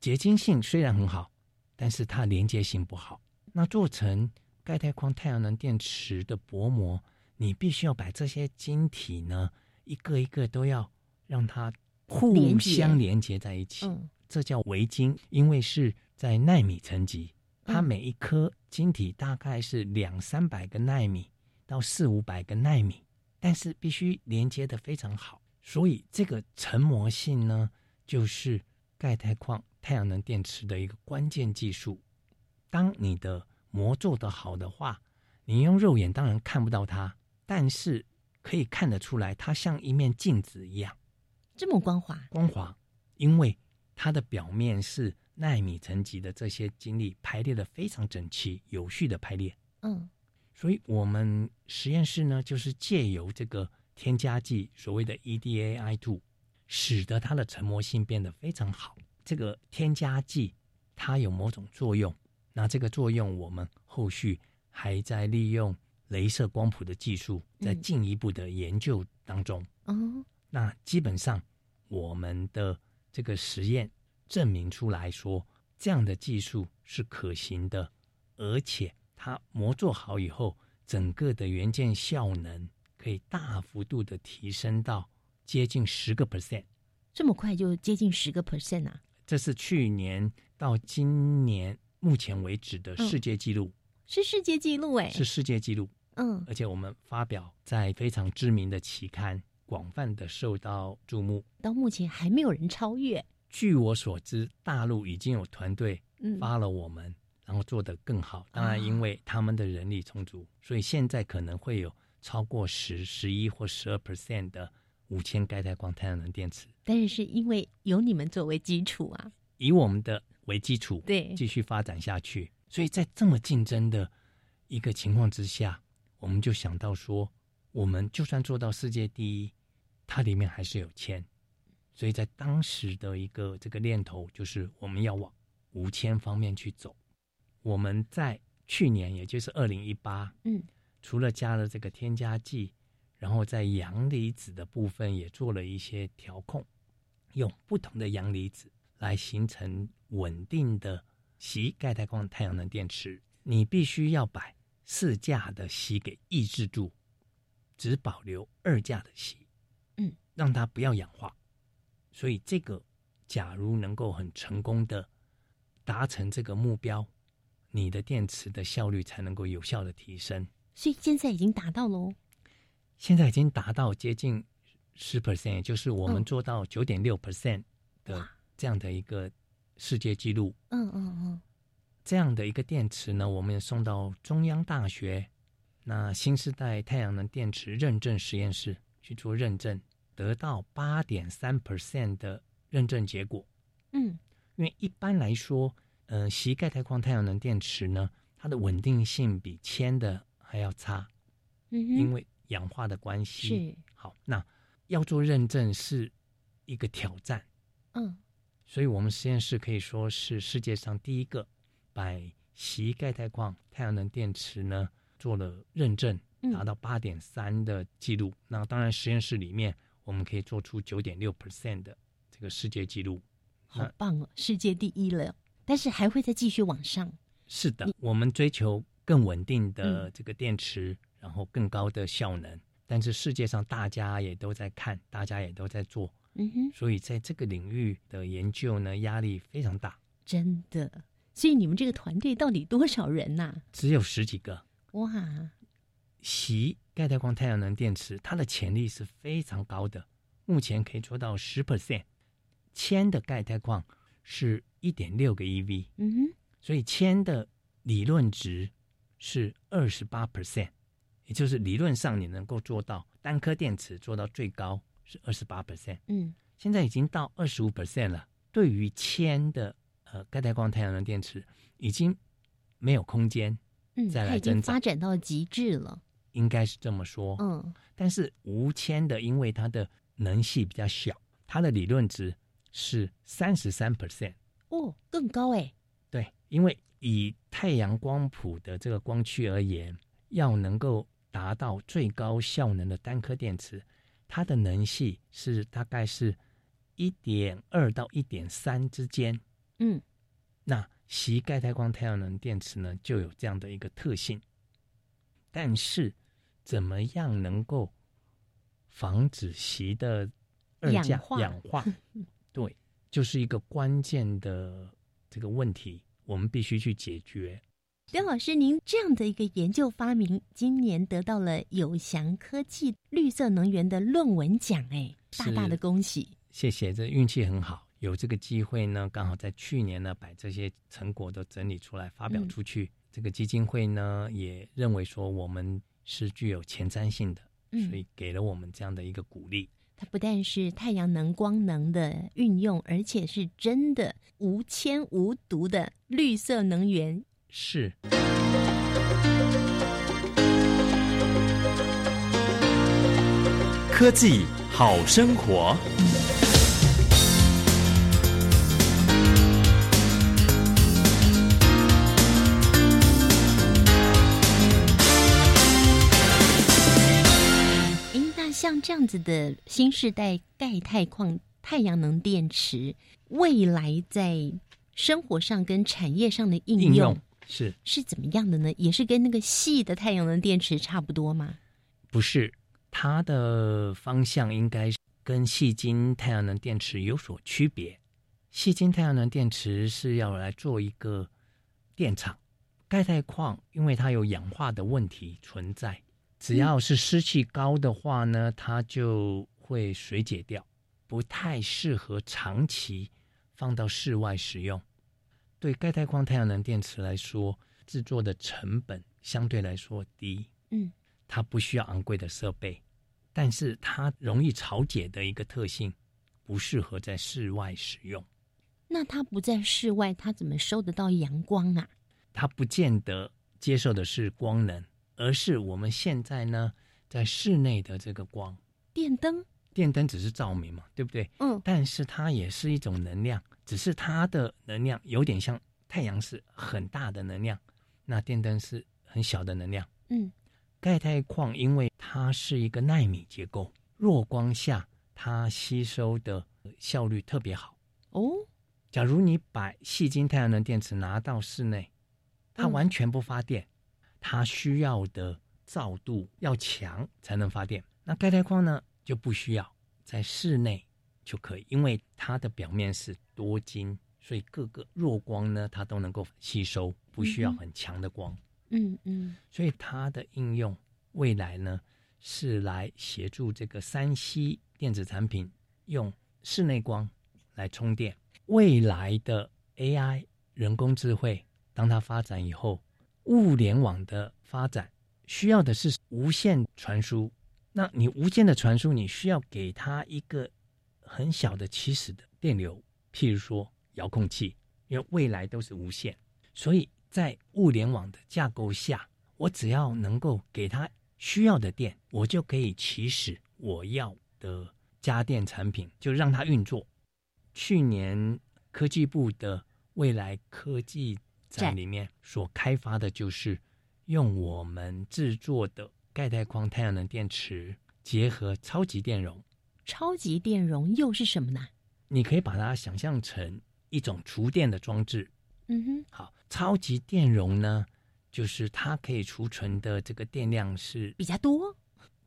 G: 结晶性虽然很好，但是它连接性不好。那做成钙钛矿太阳能电池的薄膜，你必须要把这些晶体呢，一个一个都要让它互相连接在一起。
A: 嗯
G: 这叫微晶，因为是在纳米层级，它每一颗晶体大概是两三百个纳米到四五百个纳米，但是必须连接的非常好，所以这个成膜性呢，就是钙钛矿太阳能电池的一个关键技术。当你的膜做得好的话，你用肉眼当然看不到它，但是可以看得出来，它像一面镜子一样。
A: 这么光滑，
G: 光滑，因为它的表面是纳米层级的这些晶粒排列的非常整齐、有序的排列。
A: 嗯，
G: 所以我们实验室呢，就是借由这个添加剂，所谓的 E EDAI two，使得它的成膜性变得非常好。这个添加剂它有某种作用，那这个作用我们后续还在利用镭射光谱的技术，在进一步的研究当中。
A: 哦，
G: 那基本上我们的这个实验证明出来说，这样的技术是可行的，而且它模做好以后，整个的元件效能可以大幅度的提升到接近十个 percent。
A: 这么快就接近十个 percent 啊！
G: 这是去年到今年目前为止的世界纪录，
A: 是世界纪录哎，
G: 是世界纪录。
A: 嗯，
G: 而且我们发表在非常知名的期刊，广泛的受到注目。
A: 到目前还没有人超越。
G: 据我所知，大陆已经有团队
A: 嗯
G: 发了我们，然后做得更好。当然，因为他们的人力充足，所以现在可能会有超过十、十一或十二 percent 的五千钙钛光太阳能电池，
A: 但是是因为有你们作为基础啊，
G: 以我们的为基础，
A: 对
G: 继续发展下去。所以在这么竞争的一个情况之下，我们就想到说，我们就算做到世界第一，它里面还是有铅。所以在当时的一个这个念头，就是我们要往无铅方面去走。我们在去年，也就是二零一八，
A: 嗯，
G: 除了加了这个添加剂，然后在阳离子的部分也做了一些调控，用不同的阳离子来形成稳定的锡钙钛矿太阳能电池。你必须要把四价的硒给抑制住，只保留二价的锡，
A: 嗯，
G: 让它不要氧化。所以这个，假如能够很成功的达成这个目标，你的电池的效率才能够有效的提升。
A: 所以现在已经达到喽。
G: 现在已经达到接近十 percent，也就是我们
A: 嗯
G: 做到九点六 percent 的这样的一个世界纪录。
A: 嗯嗯嗯，
G: 这样的一个电池呢，我们也送到中央大学那新时代太阳能电池认证实验室去做认证，得到八点三 percent 的认证结果。
A: 嗯，
G: 因为一般来说，呃，锡钙钛矿太阳能电池呢，它的稳定性比铅的还要差，
A: 嗯哼
G: 因为氧化的关系。
A: 是
G: 好，那要做认证是一个挑战。
A: 嗯，
G: 所以我们实验室可以说是世界上第一个把锡钙钛矿太阳能电池呢做了认证，达到八点三的记录。那当然，实验室里面我们可以做出九点六 percent 的这个世界纪录，
A: 好棒哦，世界第一了。但是还会再继续往上。
G: 是的，我们追求更稳定的这个电池，然后更高的效能。但是世界上大家也都在看，大家也都在做。
A: 嗯哼，
G: 所以在这个领域的研究呢，压力非常大。
A: 真的，所以你们这个团队到底多少人呐？
G: 只有十几个。
A: 哇，
G: 锡钙钛矿太阳能电池，它的潜力是非常高的，目前可以做到十 percent。铅的钙钛矿是一点六个 eV，
A: 嗯哼，
G: 所以铅的理论值是二十八 percent，也就是理论上你能够做到单颗电池做到最高。是二十八 percent，
A: 嗯，
G: 现在已经到二十五 percent 了。对于铅的呃钙钛矿太阳能电池，已经没有空间再来增
A: 长，发展到极致了，
G: 应该是这么说。
A: 嗯，
G: 但是无铅的，因为它的能系比较小，它的理论值是三十三 percent，
A: 哦，更高哎。
G: 对，因为以太阳光谱的这个光区而言，要能够达到最高效能的单颗电池。它的能系是大概是一点二到一点三之间，
A: 嗯，
G: 那锡钙钛矿太阳能电池呢就有这样的一个特性，但是怎么样能够防止锡的二价氧化？对，就是一个关键的这个问题，我们必须去解决。
A: 刘老师，您这样的一个研究发明，今年得到了有翔科技绿色能源的论文奖，哎，大大的恭喜！
G: 谢谢，这运气很好，有这个机会呢，刚好在去年呢，把这些成果都整理出来发表出去。这个基金会呢，也认为说我们是具有前瞻性的，所以给了我们这样的一个鼓励。
A: 它不但是太阳能光能的运用，而且是真的无铅无毒的绿色能源。
G: 是。
B: 科技好生活。
A: 像这样子的新时代钙钛矿太阳能电池，未来在生活上跟产业上的应用。
G: 是
A: 是怎么样的呢？也是跟那个细的太阳能电池差不多吗？
G: 不是，它的方向应该跟细晶太阳能电池有所区别。细晶太阳能电池是要来做一个电厂，钙钛矿因为它有氧化的问题存在，只要是湿气高的话呢，它就会水解掉，不太适合长期放到室外使用。对钙钛矿太阳能电池来说，制作的成本相对来说低，
A: 嗯，
G: 它不需要昂贵的设备，但是它容易潮解的一个特性，不适合在室外使用。
A: 那它不在室外，它怎么收得到阳光啊？
G: 它不见得接受的是光能，而是我们现在呢在室内的这个光，
A: 电灯，
G: 电灯只是照明嘛，对不对？
A: 嗯，
G: 但是它也是一种能量。只是它的能量有点像太阳是很大的能量，那电灯是很小的能量。
A: 嗯，
G: 钙钛矿因为它是一个纳米结构，弱光下它吸收的效率特别好。
A: 哦，
G: 假如你把细晶太阳能电池拿到室内，它完全不发电，它需要的照度要强才能发电。那钙钛矿呢就不需要在室内。就可以，因为它的表面是多晶，所以各个弱光呢，它都能够吸收，不需要很强的光。
A: 嗯嗯，
G: 所以它的应用未来呢，是来协助这个三 C 电子产品用室内光来充电。未来的 AI 人工智慧，当它发展以后，物联网的发展需要的是无线传输。那你无线的传输，你需要给它一个。很小的起始的电流，譬如说遥控器，因为未来都是无线，所以在物联网的架构下，我只要能够给它需要的电，我就可以起始我要的家电产品，就让它运作。去年科技部的未来科技展里面所开发的就是用我们制作的钙钛矿太阳能电池，结合超级电容。
A: 超级电容又是什么呢？
G: 你可以把它想象成一种厨电的装置。
A: 嗯哼，
G: 好，超级电容呢，就是它可以储存的这个电量是
A: 比较多。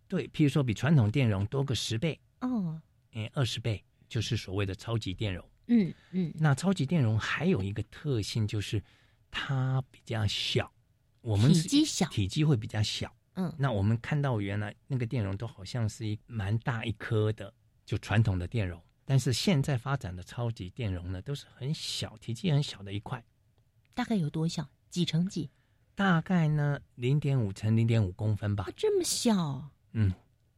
G: 对，譬如说比传统电容多个十倍
A: 哦，
G: 嗯，二十倍，就是所谓的超级电容。
A: 嗯嗯，
G: 那超级电容还有一个特性就是它比较小，我们
A: 体积小，
G: 体积会比较小。
A: 嗯，
G: 那我们看到原来那个电容都好像是一蛮大一颗的，就传统的电容。但是现在发展的超级电容呢，都是很小，体积很小的一块。
A: 大概有多小？几乘几？
G: 大概呢，零点五乘零点五公分吧。
A: 这么小？
G: 嗯，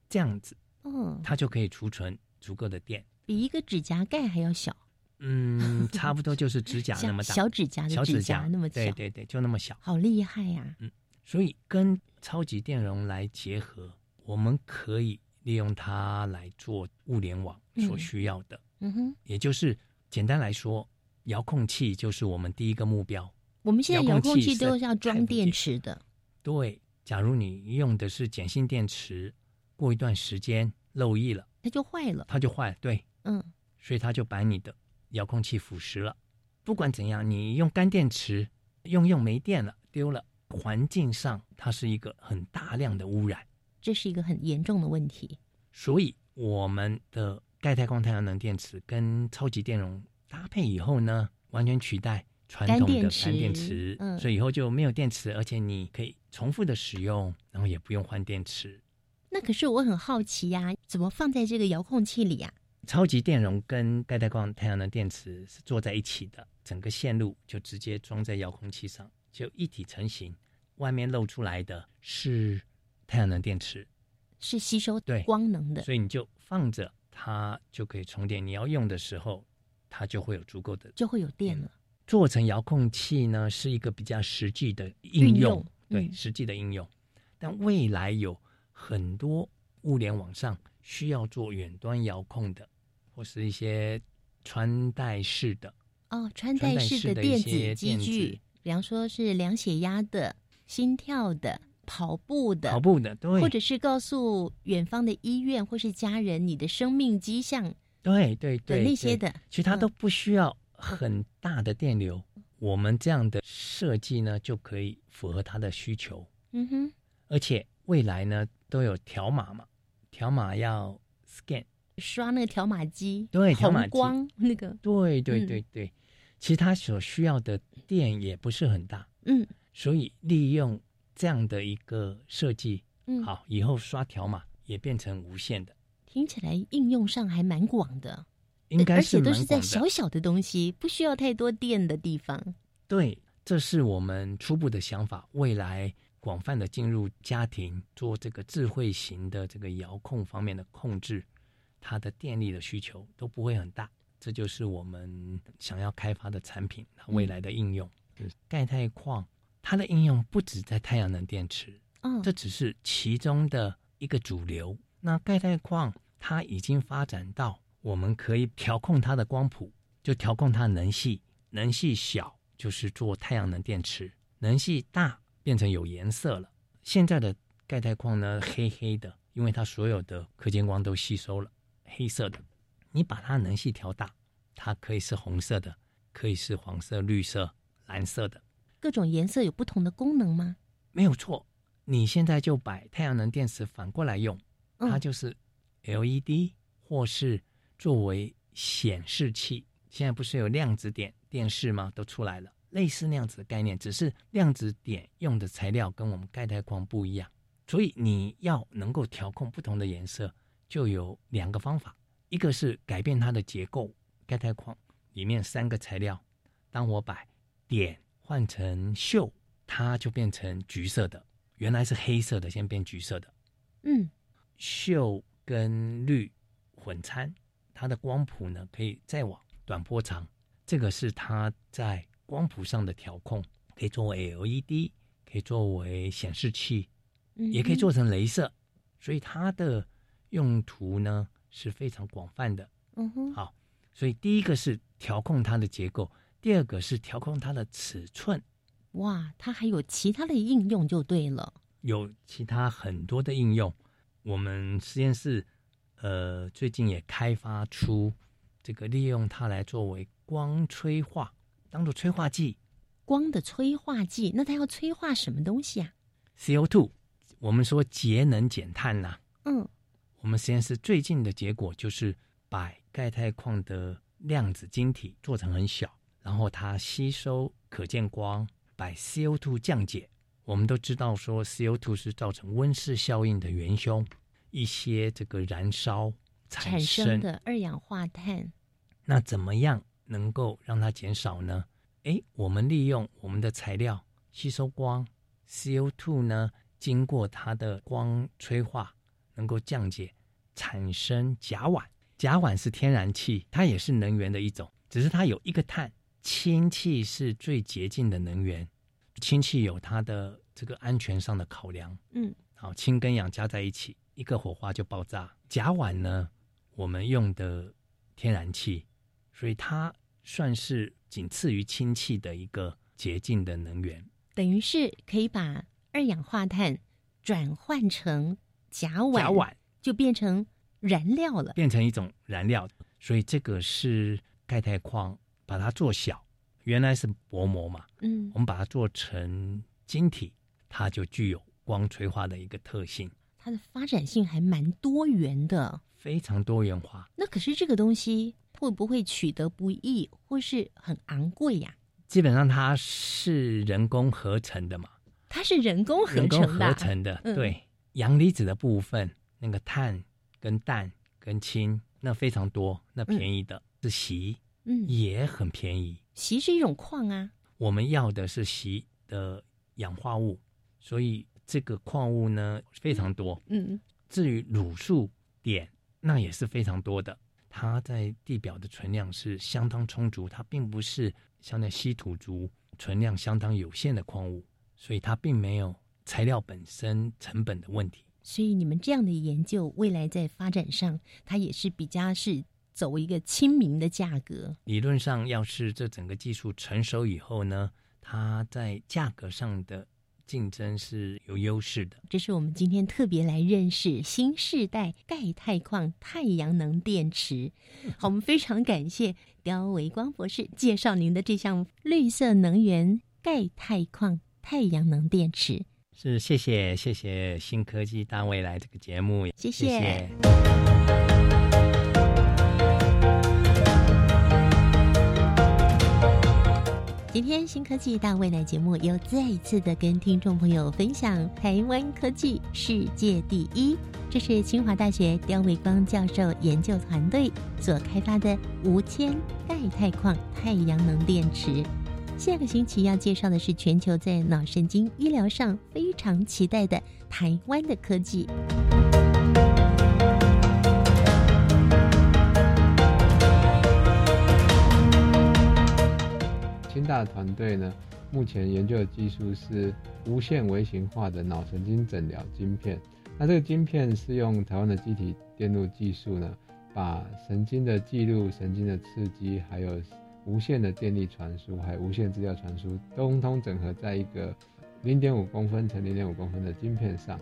G: 这样子。
A: 嗯，
G: 它就可以储存足够的电，
A: 比一个指甲盖还要小。
G: 嗯，差不多就是指甲 那么大，
A: 小指甲的指甲那么小。
G: 对对对，就那么小。
A: 好厉害呀！
G: 嗯，所以跟超级电容来结合，我们可以利用它来做物联网所需要的。
A: 嗯哼，
G: 也就是简单来说，遥控器就是我们第一个目标。
A: 我们现在遥控器都是要装电池的。
G: 对，假如你用的是碱性电池，过一段时间漏液了，
A: 它就坏了。
G: 它就坏了，对，
A: 嗯，
G: 所以它就把你的遥控器腐蚀了。不管怎样，你用干电池用用没电了，丢了，环境上它是一个很大量的污染，
A: 这是一个很严重的问题。
G: 所以我们的钙钛矿太阳能电池跟超级电容搭配以后呢，完全取代。传统的干电池，
A: 嗯，
G: 所以以后就没有电池，而且你可以重复的使用，然后也不用换电池。
A: 那可是我很好奇呀，怎么放在这个遥控器里呀？
G: 超级电容跟钙钛矿太阳能电池是做在一起的，整个线路就直接装在遥控器上，就一体成型。外面露出来的是太阳能电池，
A: 是吸收
G: 对
A: 光能的，
G: 所以你就放着它就可以充电。你要用的时候，它就会有足够的，
A: 就会有电了。
G: 做成遥控器呢，是一个比较实际的应用，对实际的应用。但未来有很多物联网上需要做远端遥控的，或是一些穿戴式的
A: 哦，穿戴式的电子机具，比方说是量血压的、心跳的、跑步的、
G: 跑步的，对，
A: 或者是告诉远方的医院或是家人你的生命迹象，
G: 对对对，
A: 那些的，
G: 其实它都不需要。很大的电流，我们这样的设计呢，就可以符合他的需求。
A: 嗯哼，
G: 而且未来呢，都有条码嘛，条码要 scan
A: 刷那个条码机，
G: 对，条码
A: 光那个，
G: 对对对对。其实它所需要的电也不是很大，
A: 嗯，
G: 所以利用这样的一个设计，
A: 嗯，
G: 好，以后刷条码也变成无线的。
A: 听起来应用上还蛮广的。
G: 应该是
A: 而且都是在小小的东西，不需要太多电的地方。
G: 对，这是我们初步的想法。未来广泛的进入家庭，做这个智慧型的这个遥控方面的控制，它的电力的需求都不会很大。这就是我们想要开发的产品，未来的应用。钙钛矿它的应用不止在太阳能电池，
A: 嗯，
G: 这只是其中的一个主流。那钙钛矿它已经发展到。我们可以调控它的光谱，就调控它能系，能系小就是做太阳能电池，能系大变成有颜色了。现在的钙钛矿呢，黑黑的，因为它所有的可见光都吸收了，黑色的。你把它能系调大，它可以是红色的，可以是黄色、绿色、蓝色的，
A: 各种颜色有不同的功能吗？
G: 没有错，你现在就把太阳能电池反过来用，它就是 LED 或是。作为显示器，现在不是有量子点电视吗？都出来了，类似那样子的概念，只是量子点用的材料跟我们钙钛矿不一样，所以你要能够调控不同的颜色，就有两个方法，一个是改变它的结构，钙钛矿里面三个材料，当我把点换成锈，它就变成橘色的，原来是黑色的，先变橘色的，
A: 嗯，
G: 锈跟绿混掺。它的光谱呢，可以再往短波长，这个是它在光谱上的调控，可以作为 LED，可以作为显示器，也可以做成镭射，所以它的用途呢是非常广泛的。
A: 嗯哼，
G: 好，所以第一个是调控它的结构，第二个是调控它的尺寸。
A: 哇，它还有其他的应用就对了。
G: 有其他很多的应用，我们实验室呃最近也开发出这个利用它来作为光催化，当做催化剂。
A: 光的催化剂，那它要催化什么东西啊
G: ？CO2，我们说节能减碳呐。
A: 嗯，
G: 我们实验室最近的结果就是把钙钛矿的量子晶体做成很小，然后它吸收可见光，把 CO2 降解。我们都知道说 CO2 是造成温室效应的元凶，一些这个燃烧产
A: 生的二氧化碳。
G: 那怎么样能够让它减少呢？诶，我们利用我们的材料吸收光，CO2 呢，经过它的光催化，能够降解，产生甲烷。甲烷是天然气，它也是能源的一种，只是它有一个碳。氢气是最洁净的能源，氢气有它的这个安全上的考量。
A: 嗯，
G: 好，氢跟氧加在一起，一个火花就爆炸。甲烷呢，我们用的天然气，所以它算是。仅次于氢气的一个洁净的能源，
A: 等于是可以把二氧化碳转换成甲烷，
G: 甲烷
A: 就变成燃料了，
G: 变成一种燃料。所以这个是钙钛矿把它做小，原来是薄膜嘛，
A: 嗯，
G: 我们把它做成晶体，它就具有光催化的一个特性。
A: 它的发展性还蛮多元的，
G: 非常多元化。
A: 那可是这个东西。会不会取得不易，或是很昂贵呀？
G: 基本上它是人工合成的嘛，
A: 它是人工合成
G: 的。合成的，对，阳离子的部分，那个碳跟氮跟氢，那非常多，那便宜的是锡，
A: 嗯，
G: 也很便宜。
A: 锡是一种矿啊，
G: 我们要的是锡的氧化物，所以这个矿物呢非常多。
A: 嗯，
G: 至于卤素碘，那也是非常多的。它在地表的存量是相当充足，它并不是像那稀土族存量相当有限的矿物，所以它并没有材料本身成本的问题。
A: 所以你们这样的研究，未来在发展上，它也是比较是走一个亲民的价格。
G: 理论上，要是这整个技术成熟以后呢，它在价格上的。竞争是有优势的，
A: 这是我们今天特别来认识新时代钙钛矿太阳能电池。好，我们非常感谢刁维光博士介绍您的这项绿色能源钙钛矿太阳能电池。
G: 是，谢谢，谢谢新科技单位来这个节目，
A: 谢
G: 谢。
A: 今天新科技大未来节目又再一次的跟听众朋友分享台湾科技世界第一，这是清华大学刁维光教授研究团队所开发的无铅钙钛矿太阳能电池。下个星期要介绍的是全球在脑神经医疗上非常期待的台湾的科技。
M: 清大团队呢，目前研究的技术是无线微型化的脑神经诊疗晶片。那这个晶片是用台湾的机体电路技术呢，把神经的记录、神经的刺激，还有无线的电力传输，还有无线资料传输，通通整合在一个零点五公分乘零点五公分的晶片上。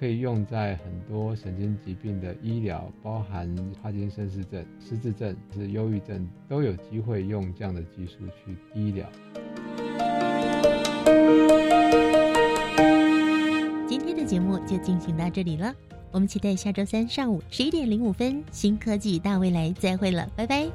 M: 可以用在很多神经疾病的医疗，包含帕金森氏症、失智症、是忧郁症，都有机会用这样的技术去医疗。
A: 今天的节目就进行到这里了，我们期待下周三上午十一点零五分《新科技大未来》再会了，拜拜。